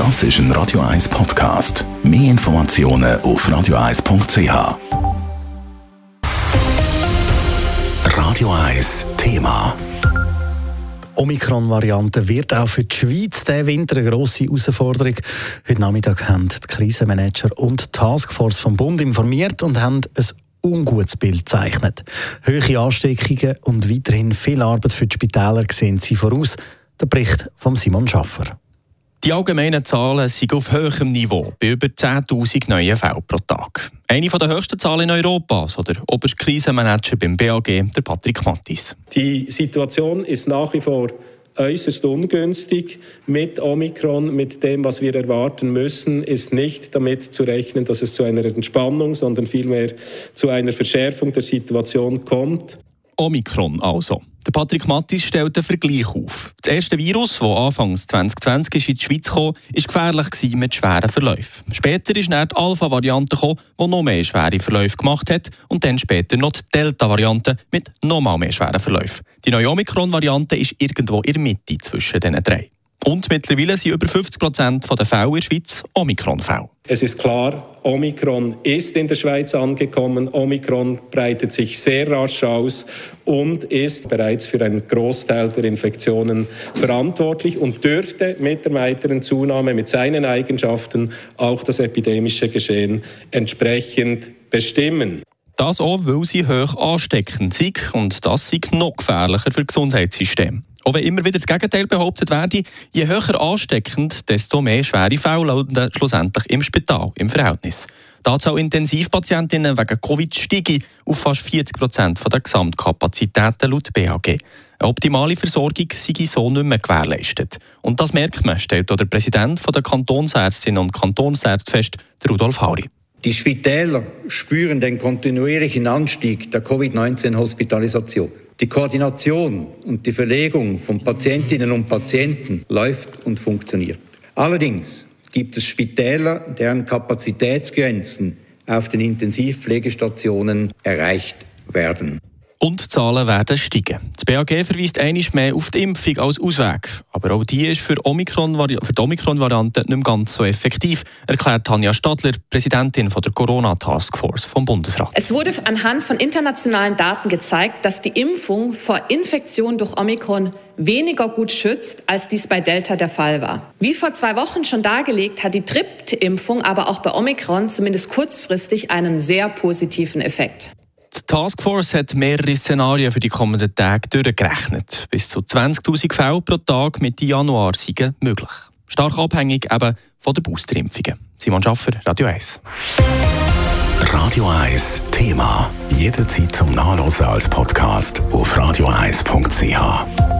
Das ist ein Radio 1 Podcast. Mehr Informationen auf radio1.ch. Radio 1 Thema. Omikron-Variante wird auch für die Schweiz diesen Winter eine grosse Herausforderung. Heute Nachmittag haben die Krisenmanager und die Taskforce vom Bund informiert und haben ein ungutes Bild zeichnet. Höhere Ansteckungen und weiterhin viel Arbeit für die Spitäler sehen sie voraus. Der Bericht von Simon Schaffer. Die allgemeinen Zahlen sind auf höherem Niveau, bei über 10.000 neuen Fällen pro Tag. Eine der höchsten Zahlen in Europa, so der oberste Krisenmanager beim BAG, der Patrick Mattis. Die Situation ist nach wie vor äußerst ungünstig. Mit Omikron, mit dem, was wir erwarten müssen, ist nicht damit zu rechnen, dass es zu einer Entspannung, sondern vielmehr zu einer Verschärfung der Situation kommt. Omikron also. Der Patrick Mattis stellt einen Vergleich auf. Das erste Virus, das Anfangs 2020 in die Schweiz kam, war gefährlich mit schweren Verläufen. Später ist dann die Alpha-Variante die noch mehr schwere Verläufe gemacht hat und dann später noch die Delta-Variante mit noch mal mehr schweren Verläufen. Die neue Omikron-Variante ist irgendwo in der Mitte zwischen diesen drei. Und mittlerweile sind über 50 Prozent der Fälle in der Schweiz Omikron-Fälle. Es ist klar, Omikron ist in der Schweiz angekommen. Omikron breitet sich sehr rasch aus und ist bereits für einen Großteil der Infektionen verantwortlich und dürfte mit der weiteren Zunahme mit seinen Eigenschaften auch das epidemische Geschehen entsprechend bestimmen. Das auch, weil sie hoch ansteckend sind und das ist noch gefährlicher für das Gesundheitssystem. Auch wenn immer wieder das Gegenteil behauptet werde, je höher ansteckend, desto mehr schwere Fälle schlussendlich im Spital im Verhältnis. Die Anzahl Intensivpatientinnen wegen Covid steige auf fast 40 Prozent der Gesamtkapazitäten laut BAG. Eine optimale Versorgung sei so nicht mehr gewährleistet. Und das merkt man, stellt auch der Präsident der Kantonsärztinnen und Kantonsärzte fest, Rudolf Hauri. Die Spitäler spüren den kontinuierlichen Anstieg der Covid-19-Hospitalisation. Die Koordination und die Verlegung von Patientinnen und Patienten läuft und funktioniert. Allerdings gibt es Spitäler, deren Kapazitätsgrenzen auf den Intensivpflegestationen erreicht werden und die Zahlen werden steigen. Das BAG verweist einiges mehr auf die Impfung als Ausweg. Aber auch die ist für, Omikron, für die Omikron-Variante nicht mehr ganz so effektiv, erklärt Tanja Stadler, Präsidentin von der Corona-Taskforce vom Bundesrat. Es wurde anhand von internationalen Daten gezeigt, dass die Impfung vor Infektion durch Omikron weniger gut schützt, als dies bei Delta der Fall war. Wie vor zwei Wochen schon dargelegt, hat die Trippt-Impfung aber auch bei Omikron zumindest kurzfristig einen sehr positiven Effekt. Die Taskforce hat mehrere Szenarien für die kommenden Tage durchgerechnet. Bis zu 20.000 Fälle pro Tag Mitte Januar sind möglich. Stark abhängig eben von den Boosterimpfungen. Simon Schaffer, Radio 1. Radio 1 Thema. Jederzeit zum Nachlesen als Podcast auf radio1.ch.